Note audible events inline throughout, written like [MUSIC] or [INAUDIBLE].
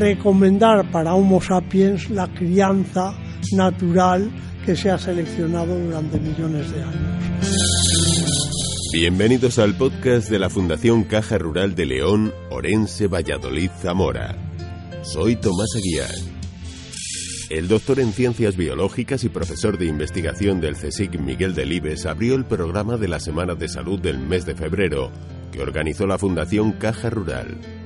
recomendar para Homo sapiens la crianza natural que se ha seleccionado durante millones de años. Bienvenidos al podcast de la Fundación Caja Rural de León, Orense, Valladolid, Zamora. Soy Tomás Aguiar. El doctor en Ciencias Biológicas y profesor de investigación del CSIC Miguel Delibes abrió el programa de la Semana de Salud del mes de febrero, que organizó la Fundación Caja Rural.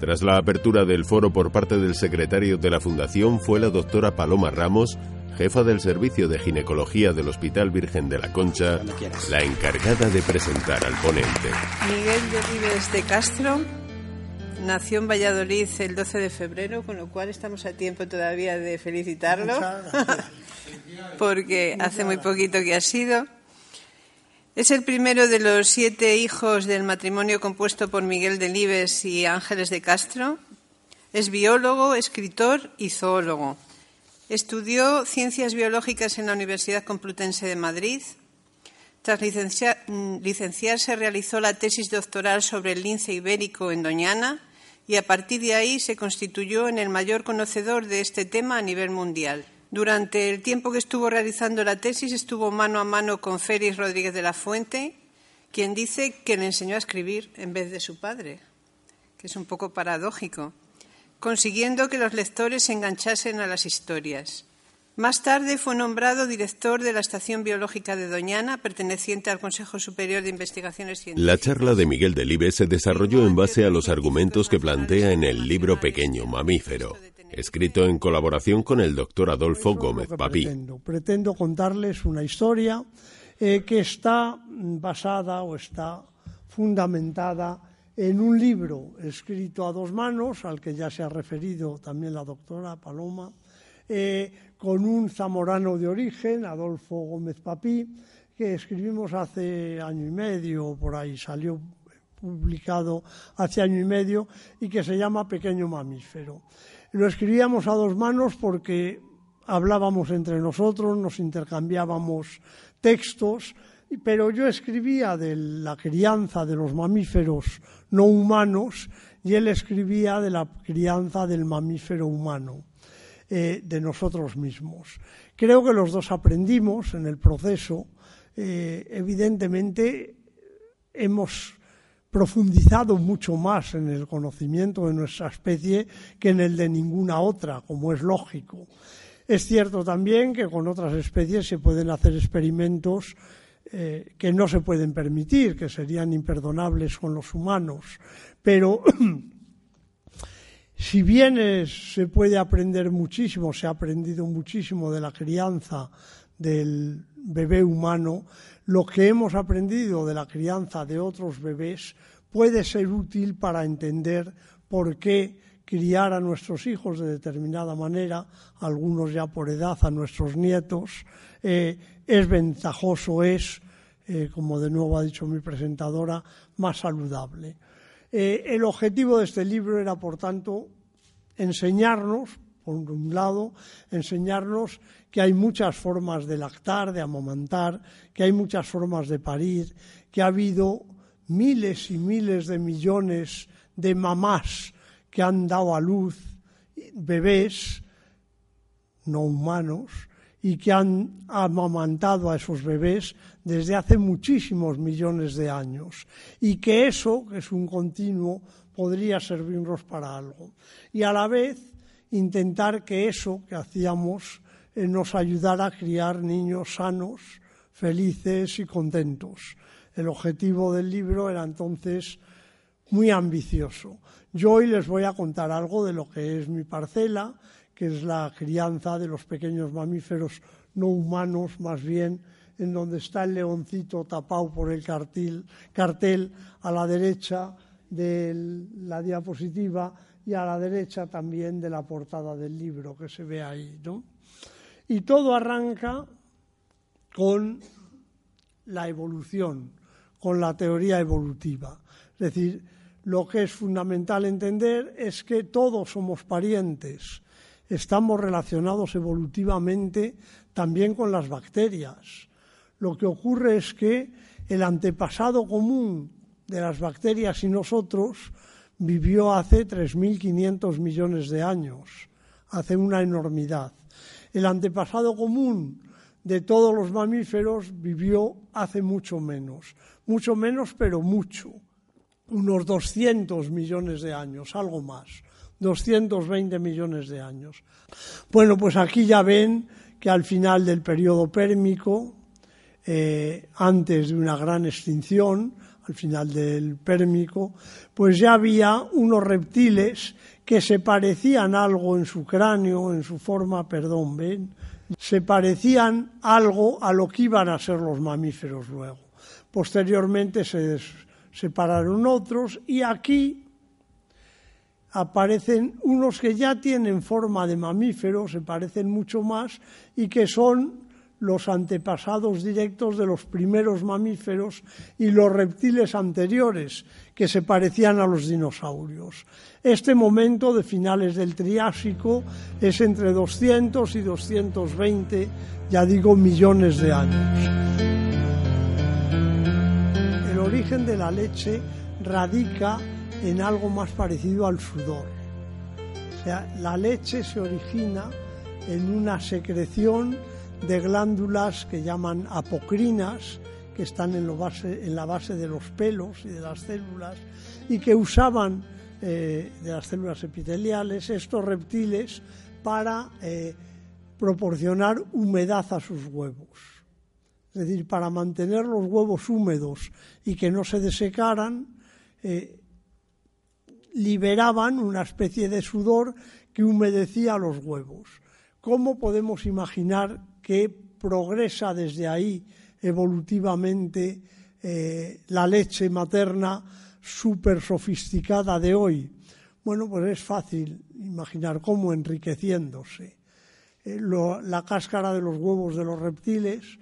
Tras la apertura del foro por parte del secretario de la Fundación fue la doctora Paloma Ramos, jefa del Servicio de Ginecología del Hospital Virgen de la Concha, la encargada de presentar al ponente. Miguel Delibes de Castro nació en Valladolid el 12 de febrero, con lo cual estamos a tiempo todavía de felicitarlo, [LAUGHS] porque hace muy poquito que ha sido. Es el primero de los siete hijos del matrimonio compuesto por Miguel Delibes y Ángeles de Castro. Es biólogo, escritor y zoólogo. Estudió ciencias biológicas en la Universidad Complutense de Madrid. Tras licenciarse realizó la tesis doctoral sobre el lince ibérico en Doñana y a partir de ahí se constituyó en el mayor conocedor de este tema a nivel mundial. Durante el tiempo que estuvo realizando la tesis estuvo mano a mano con Félix Rodríguez de la Fuente, quien dice que le enseñó a escribir en vez de su padre, que es un poco paradójico, consiguiendo que los lectores se enganchasen a las historias. Más tarde fue nombrado director de la Estación Biológica de Doñana, perteneciente al Consejo Superior de Investigaciones Científicas. La charla de Miguel Delibes se desarrolló en base a los argumentos que plantea en el libro Pequeño Mamífero escrito en colaboración con el doctor Adolfo Gómez Papí. Pretendo. pretendo. contarles una historia eh, que está basada o está fundamentada en un libro escrito a dos manos, al que ya se ha referido también la doctora Paloma, eh, con un zamorano de origen, Adolfo Gómez Papí, que escribimos hace año y medio, por ahí salió publicado hace año y medio, y que se llama Pequeño Mamífero. Lo escribíamos a dos manos porque hablábamos entre nosotros, nos intercambiábamos textos, pero yo escribía de la crianza de los mamíferos no humanos y él escribía de la crianza del mamífero humano, eh, de nosotros mismos. Creo que los dos aprendimos en el proceso. Eh, evidentemente, hemos profundizado mucho más en el conocimiento de nuestra especie que en el de ninguna otra, como es lógico. Es cierto también que con otras especies se pueden hacer experimentos eh, que no se pueden permitir, que serían imperdonables con los humanos, pero [CLEARS THROAT] si bien se puede aprender muchísimo, se ha aprendido muchísimo de la crianza del bebé humano, lo que hemos aprendido de la crianza de otros bebés puede ser útil para entender por qué criar a nuestros hijos de determinada manera, algunos ya por edad a nuestros nietos, eh, es ventajoso, es, eh, como de nuevo ha dicho mi presentadora, más saludable. Eh, el objetivo de este libro era, por tanto, enseñarnos, por un lado, enseñarnos que hay muchas formas de lactar, de amamantar, que hay muchas formas de parir, que ha habido miles y miles de millones de mamás que han dado a luz bebés no humanos y que han amamantado a esos bebés desde hace muchísimos millones de años y que eso, que es un continuo, podría servirnos para algo. Y a la vez intentar que eso que hacíamos eh, nos ayudara a criar niños sanos, felices y contentos. El objetivo del libro era entonces muy ambicioso. Yo hoy les voy a contar algo de lo que es mi parcela, que es la crianza de los pequeños mamíferos no humanos, más bien en donde está el leoncito tapado por el cartel, cartel a la derecha de la diapositiva y a la derecha también de la portada del libro que se ve ahí. ¿no? Y todo arranca con la evolución, con la teoría evolutiva. Es decir, lo que es fundamental entender es que todos somos parientes, estamos relacionados evolutivamente también con las bacterias. Lo que ocurre es que el antepasado común de las bacterias y nosotros vivió hace 3.500 millones de años, hace una enormidad. El antepasado común de todos los mamíferos vivió hace mucho menos, mucho menos pero mucho, unos 200 millones de años, algo más, 220 millones de años. Bueno, pues aquí ya ven que al final del periodo pérmico, eh, antes de una gran extinción, al final del pérmico, pues ya había unos reptiles que se parecían algo en su cráneo, en su forma, perdón, ven, se parecían algo a lo que iban a ser los mamíferos luego. Posteriormente se separaron otros y aquí aparecen unos que ya tienen forma de mamíferos, se parecen mucho más y que son los antepasados directos de los primeros mamíferos y los reptiles anteriores que se parecían a los dinosaurios. Este momento de finales del Triásico es entre 200 y 220, ya digo, millones de años. El origen de la leche radica en algo más parecido al sudor. O sea, la leche se origina en una secreción de glándulas que llaman apocrinas, que están en, la base de los pelos y de las células, y que usaban eh, de las células epiteliales estos reptiles para eh, proporcionar humedad a sus huevos. Es decir, para mantener los huevos húmedos y que no se desecaran, eh, liberaban una especie de sudor que humedecía los huevos. ¿Cómo podemos imaginar que progresa desde ahí evolutivamente eh, la leche materna súper sofisticada de hoy? Bueno, pues es fácil imaginar cómo enriqueciéndose. Eh, la cáscara de los huevos de los reptiles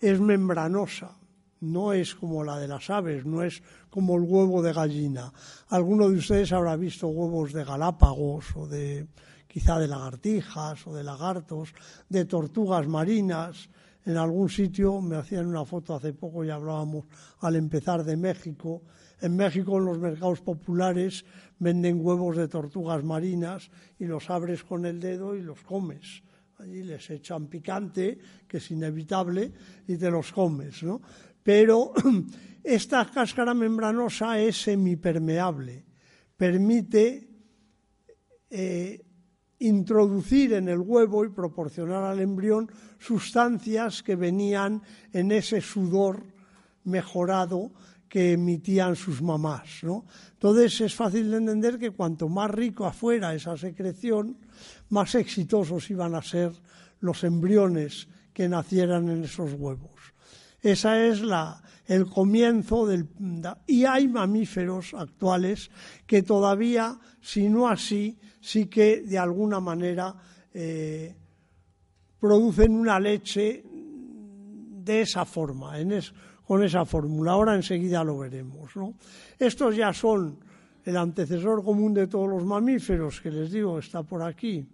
es membranosa, no es como la de las aves, no es como el huevo de gallina. Alguno de ustedes habrá visto huevos de Galápagos o de quizá de lagartijas o de lagartos, de tortugas marinas. En algún sitio me hacían una foto hace poco y hablábamos al empezar de México. En México, en los mercados populares, venden huevos de tortugas marinas y los abres con el dedo y los comes. Allí les echan picante, que es inevitable, y te los comes, ¿no? Pero [CLEARS THROAT] esta cáscara membranosa es semipermeable, permite eh, introducir en el huevo y proporcionar al embrión sustancias que venían en ese sudor mejorado que emitían sus mamás. ¿no? Entonces es fácil de entender que cuanto más rico afuera esa secreción, más exitosos iban a ser los embriones que nacieran en esos huevos. Esa es la, el comienzo del... Y hay mamíferos actuales que todavía, si no así, sí que de alguna manera eh, producen una leche de esa forma, con esa fórmula. Ahora enseguida lo veremos. Estos ya son el antecesor común de todos los mamíferos, que les digo, está por aquí,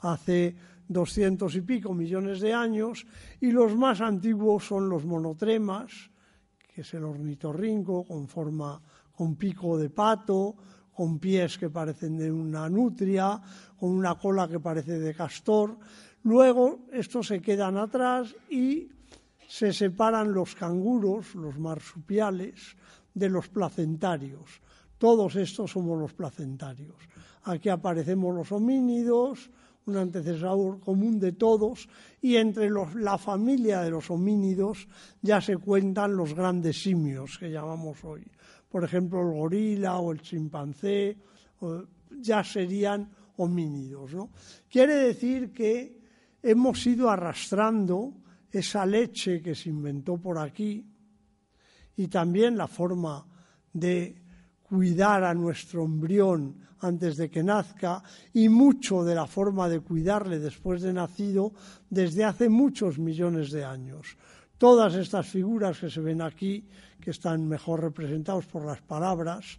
hace doscientos y pico millones de años, y los más antiguos son los monotremas, que es el ornitorrinco con forma con pico de pato, con pies que parecen de una nutria, con una cola que parece de castor. Luego estos se quedan atrás y se separan los canguros, los marsupiales, de los placentarios. Todos estos somos los placentarios. Aquí aparecemos los homínidos, un antecesor común de todos, y entre la familia de los homínidos ya se cuentan los grandes simios que llamamos hoy por ejemplo, el gorila o el chimpancé, ya serían homínidos. ¿no? Quiere decir que hemos ido arrastrando esa leche que se inventó por aquí y también la forma de cuidar a nuestro embrión antes de que nazca y mucho de la forma de cuidarle después de nacido desde hace muchos millones de años. Todas estas figuras que se ven aquí, que están mejor representados por las palabras,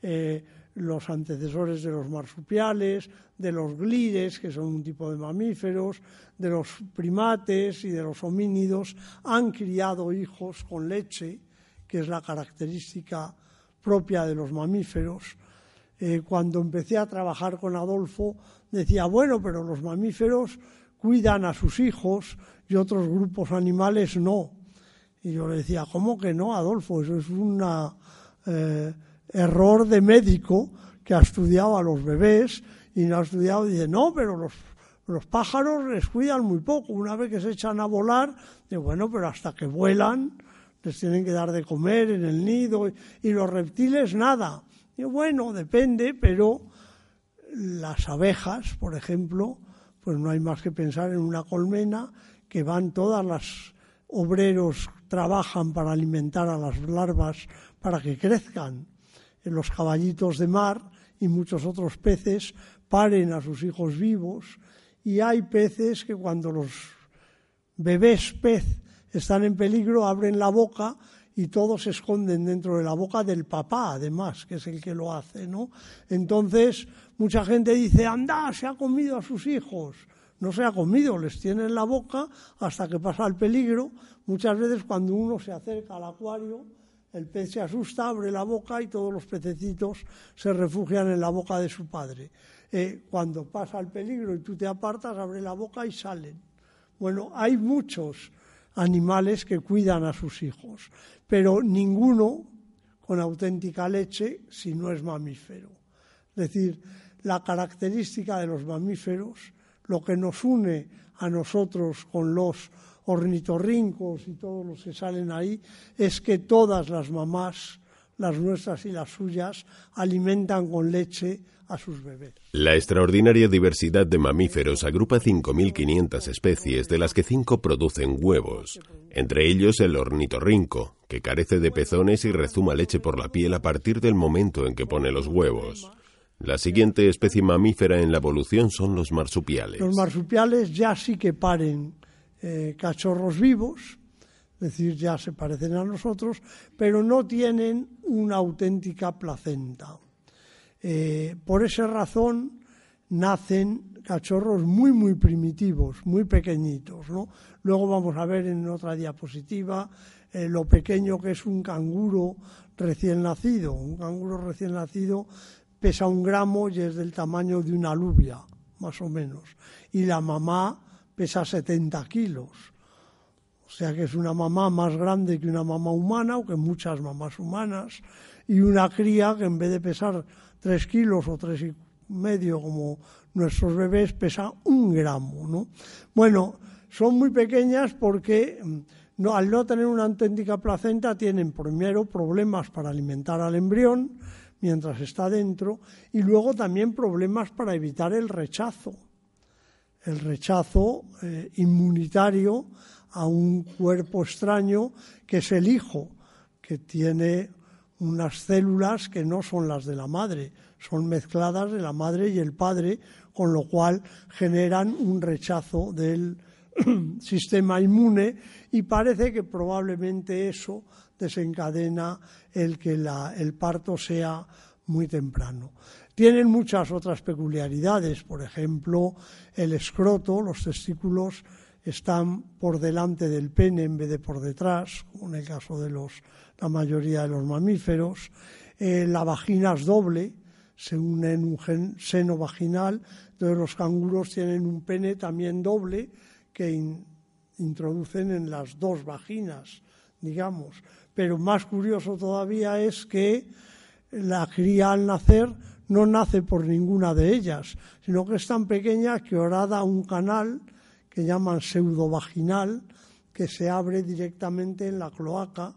eh, los antecesores de los marsupiales, de los glides, que son un tipo de mamíferos, de los primates y de los homínidos, han criado hijos con leche, que es la característica propia de los mamíferos. Eh, cuando empecé a trabajar con Adolfo, decía, bueno, pero los mamíferos cuidan a sus hijos y otros grupos animales no. Y yo le decía, ¿cómo que no, Adolfo? Eso es un eh, error de médico que ha estudiado a los bebés y no ha estudiado, dice, no, pero los, los pájaros les cuidan muy poco. Una vez que se echan a volar, dice, bueno, pero hasta que vuelan, les tienen que dar de comer en el nido y los reptiles nada. Y bueno, depende, pero las abejas, por ejemplo, pues no hay más que pensar en una colmena que van todas las obreros trabajan para alimentar a las larvas para que crezcan. En los caballitos de mar y muchos otros peces paren a sus hijos vivos y hay peces que cuando los bebés pez están en peligro abren la boca y todos se esconden dentro de la boca del papá, además, que es el que lo hace, ¿no? Entonces, mucha gente dice, anda, se ha comido a sus hijos. No se ha comido, les tiene en la boca hasta que pasa el peligro. Muchas veces cuando uno se acerca al acuario, el pez se asusta, abre la boca y todos los pececitos se refugian en la boca de su padre. Eh, cuando pasa el peligro y tú te apartas, abre la boca y salen. Bueno, hay muchos animales que cuidan a sus hijos, pero ninguno con auténtica leche si no es mamífero. Es decir, la característica de los mamíferos, lo que nos une a nosotros con los ornitorrincos y todos los que salen ahí, es que todas las mamás, las nuestras y las suyas, alimentan con leche a sus bebés. La extraordinaria diversidad de mamíferos agrupa 5.500 especies, de las que cinco producen huevos, entre ellos el ornitorrinco, que carece de pezones y rezuma leche por la piel a partir del momento en que pone los huevos. La siguiente especie mamífera en la evolución son los marsupiales. Los marsupiales ya sí que paren eh, cachorros vivos, decir, ya se parecen a nosotros, pero no tienen una auténtica placenta. Eh, por esa razón nacen cachorros muy, muy primitivos, muy pequeñitos. ¿no? Luego vamos a ver en otra diapositiva eh, lo pequeño que es un canguro recién nacido. Un canguro recién nacido pesa un gramo y es del tamaño de una alubia, más o menos. Y la mamá pesa 70 kilos. O sea que es una mamá más grande que una mamá humana o que muchas mamás humanas. Y una cría que en vez de pesar tres kilos o tres y medio como nuestros bebés pesa un gramo, ¿no? Bueno, son muy pequeñas porque mm, al no tener una auténtica placenta tienen primero problemas para alimentar al embrión mientras está dentro y luego también problemas para evitar el rechazo, el rechazo eh, inmunitario a un cuerpo extraño que es el hijo, que tiene unas células que no son las de la madre, son mezcladas de la madre y el padre, con lo cual generan un rechazo del [CLEARS THROAT] sistema inmune y parece que probablemente eso desencadena el que el parto sea muy temprano. Tienen muchas otras peculiaridades, por ejemplo, el escroto, los testículos están por delante del pene en vez de por detrás, como en el caso de los la mayoría de los mamíferos. Eh, la vagina es doble, se une en un seno vaginal, entonces los canguros tienen un pene también doble que introducen en las dos vaginas, digamos. Pero más curioso todavía es que la cría al nacer no nace por ninguna de ellas, sino que es tan pequeña que ahora da un canal que llaman pseudovaginal, que se abre directamente en la cloaca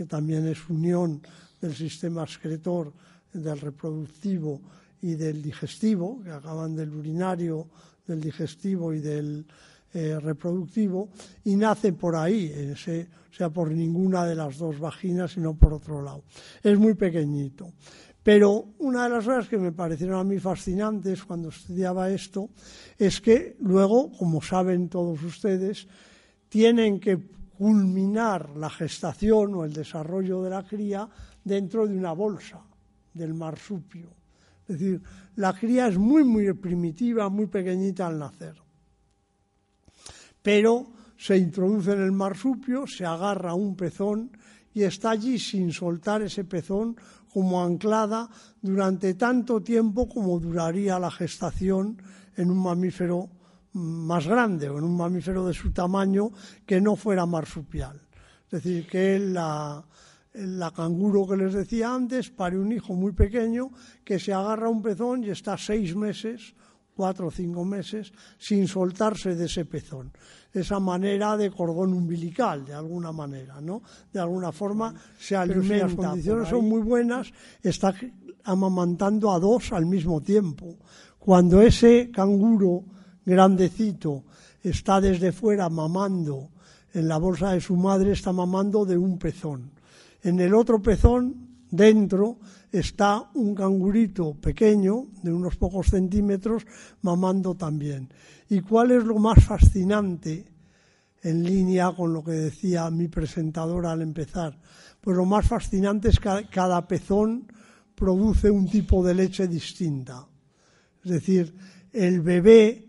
que también es unión del sistema excretor, del reproductivo y del digestivo, que acaban del urinario, del digestivo y del eh, reproductivo, y nace por ahí, o sea, por ninguna de las dos vaginas, sino por otro lado. Es muy pequeñito. Pero una de las cosas que me parecieron a mí fascinantes cuando estudiaba esto es que luego, como saben todos ustedes, tienen que culminar la gestación o el desarrollo de la cría dentro de una bolsa del marsupio. Es decir, la cría es muy, muy primitiva, muy pequeñita al nacer. Pero se introduce en el marsupio, se agarra un pezón y está allí sin soltar ese pezón como anclada durante tanto tiempo como duraría la gestación en un mamífero más grande o en un mamífero de su tamaño que no fuera marsupial. Es decir, que la, la canguro que les decía antes pare un hijo muy pequeño que se agarra un pezón y está seis meses, cuatro o cinco meses, sin soltarse de ese pezón esa manera de cordón umbilical, de alguna manera, ¿no? De alguna forma se alimenta. las condiciones son muy buenas, está amamantando a dos al mismo tiempo. Cuando ese canguro grandecito está desde fuera mamando en la bolsa de su madre, está mamando de un pezón. En el otro pezón, dentro, está un cangurito pequeño, de unos pocos centímetros, mamando también. ¿Y cuál es lo más fascinante en línea con lo que decía mi presentadora al empezar? Pues lo más fascinante es que cada pezón produce un tipo de leche distinta. Es decir, el bebé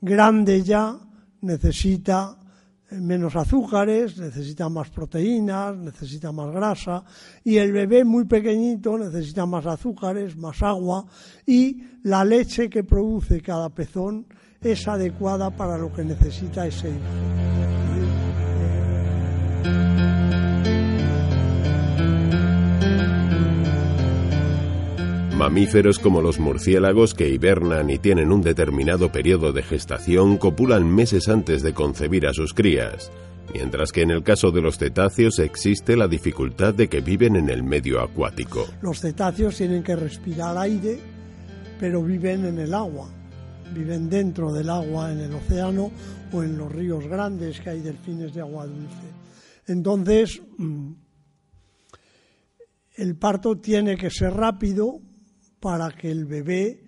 grande ya necesita menos azúcares, necesita más proteínas, necesita más grasa y el bebé muy pequeñito necesita más azúcares, más agua y la leche que produce cada pezón es adecuada para lo que necesita ese hijo. Mamíferos como los murciélagos que hibernan y tienen un determinado periodo de gestación copulan meses antes de concebir a sus crías, mientras que en el caso de los cetáceos existe la dificultad de que viven en el medio acuático. Los cetáceos tienen que respirar aire, pero viven en el agua viven dentro del agua en el océano o en los ríos grandes que hay delfines de agua dulce. Entonces, mm, el parto tiene que ser rápido para que el bebé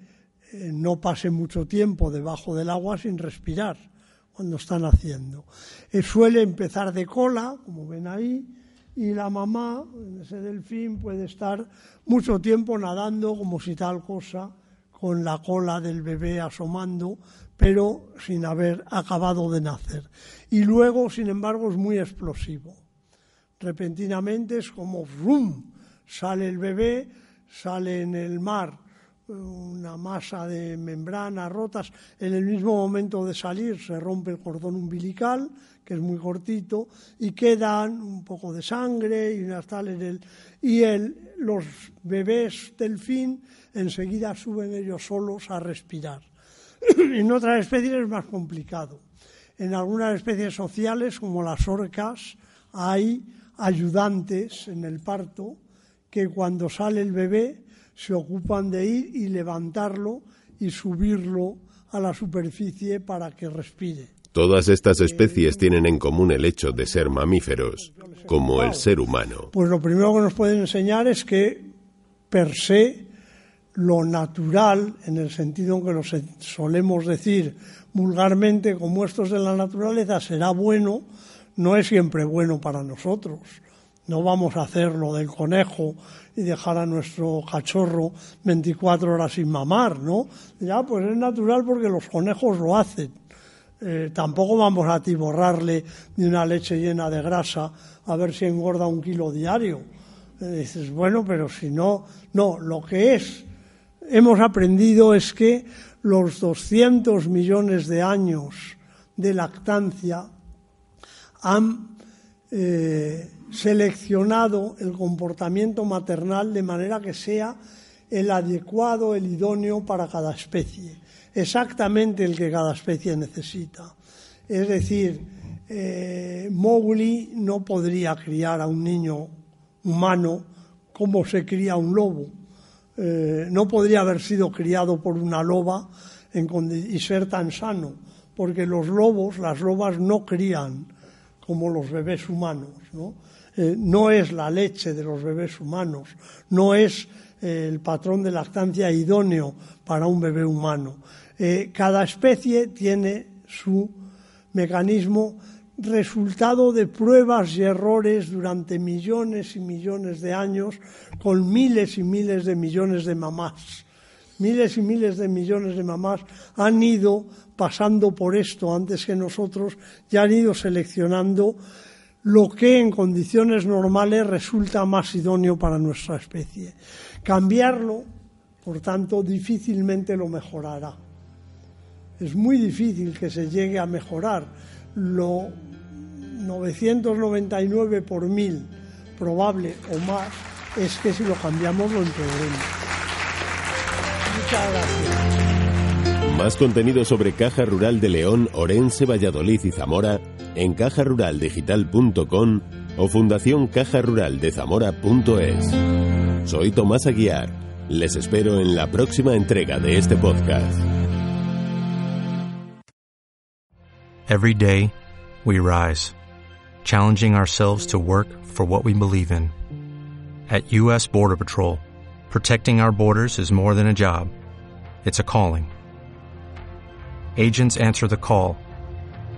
eh, no pase mucho tiempo debajo del agua sin respirar cuando está naciendo. Eh, suele empezar de cola, como ven ahí, y la mamá, ese delfín, puede estar mucho tiempo nadando como si tal cosa con la cola del bebé asomando, pero sin haber acabado de nacer. Y luego, sin embargo, es muy explosivo. Repentinamente es como ¡rum! sale el bebé, sale en el mar una masa de membranas rotas, en el mismo momento de salir se rompe el cordón umbilical, que es muy cortito, y quedan un poco de sangre y unas tal en el, y el, los bebés delfín enseguida suben ellos solos a respirar. [CLEARS THROAT] en otras especies es más complicado. En algunas especies sociales, como las orcas, hay ayudantes en el parto que cuando sale el bebé se ocupan de ir y levantarlo y subirlo a la superficie para que respire. Todas estas especies tienen en común el hecho de ser mamíferos, como el ser humano. Pues lo primero que nos pueden enseñar es que per se lo natural, en el sentido en que lo solemos decir vulgarmente como estos de la naturaleza, será bueno, no es siempre bueno para nosotros. No vamos a hacer lo del conejo y dejar a nuestro cachorro 24 horas sin mamar, ¿no? Ya, pues es natural porque los conejos lo hacen. Eh, tampoco vamos a atiborrarle de una leche llena de grasa a ver si engorda un kilo diario. Eh, dices, bueno, pero si no, no, lo que es, hemos aprendido es que los 200 millones de años de lactancia han eh, seleccionado el comportamiento maternal de manera que sea el adecuado, el idóneo para cada especie, exactamente el que cada especie necesita. Es decir, eh, Mowgli no podría criar a un niño humano como se cría un lobo. Eh, no podría haber sido criado por una loba y ser tan sano, porque los lobos, las lobas no crían como los bebés humanos, ¿no? Eh, no es la leche de los bebés humanos, no es eh, el patrón de lactancia idóneo para un bebé humano. Eh, cada especie tiene su mecanismo resultado de pruebas y errores durante millones y millones de años con miles y miles de millones de mamás. Miles y miles de millones de mamás han ido pasando por esto antes que nosotros y han ido seleccionando lo que en condiciones normales resulta más idóneo para nuestra especie. Cambiarlo, por tanto, difícilmente lo mejorará. Es muy difícil que se llegue a mejorar lo 999 por mil probable o más es que si lo cambiamos lo empeoremos. Muchas gracias. Más contenido sobre Caja Rural de León, Orense, Valladolid y Zamora en cajaruraldigital.com o Fundación Caja Rural de Zamora.es. Soy Tomás Aguiar. Les espero en la próxima entrega de este podcast. Every day, we rise, challenging ourselves to work for what we believe in. At U.S. Border Patrol, protecting our borders is more than a job, it's a calling. Agents answer the call,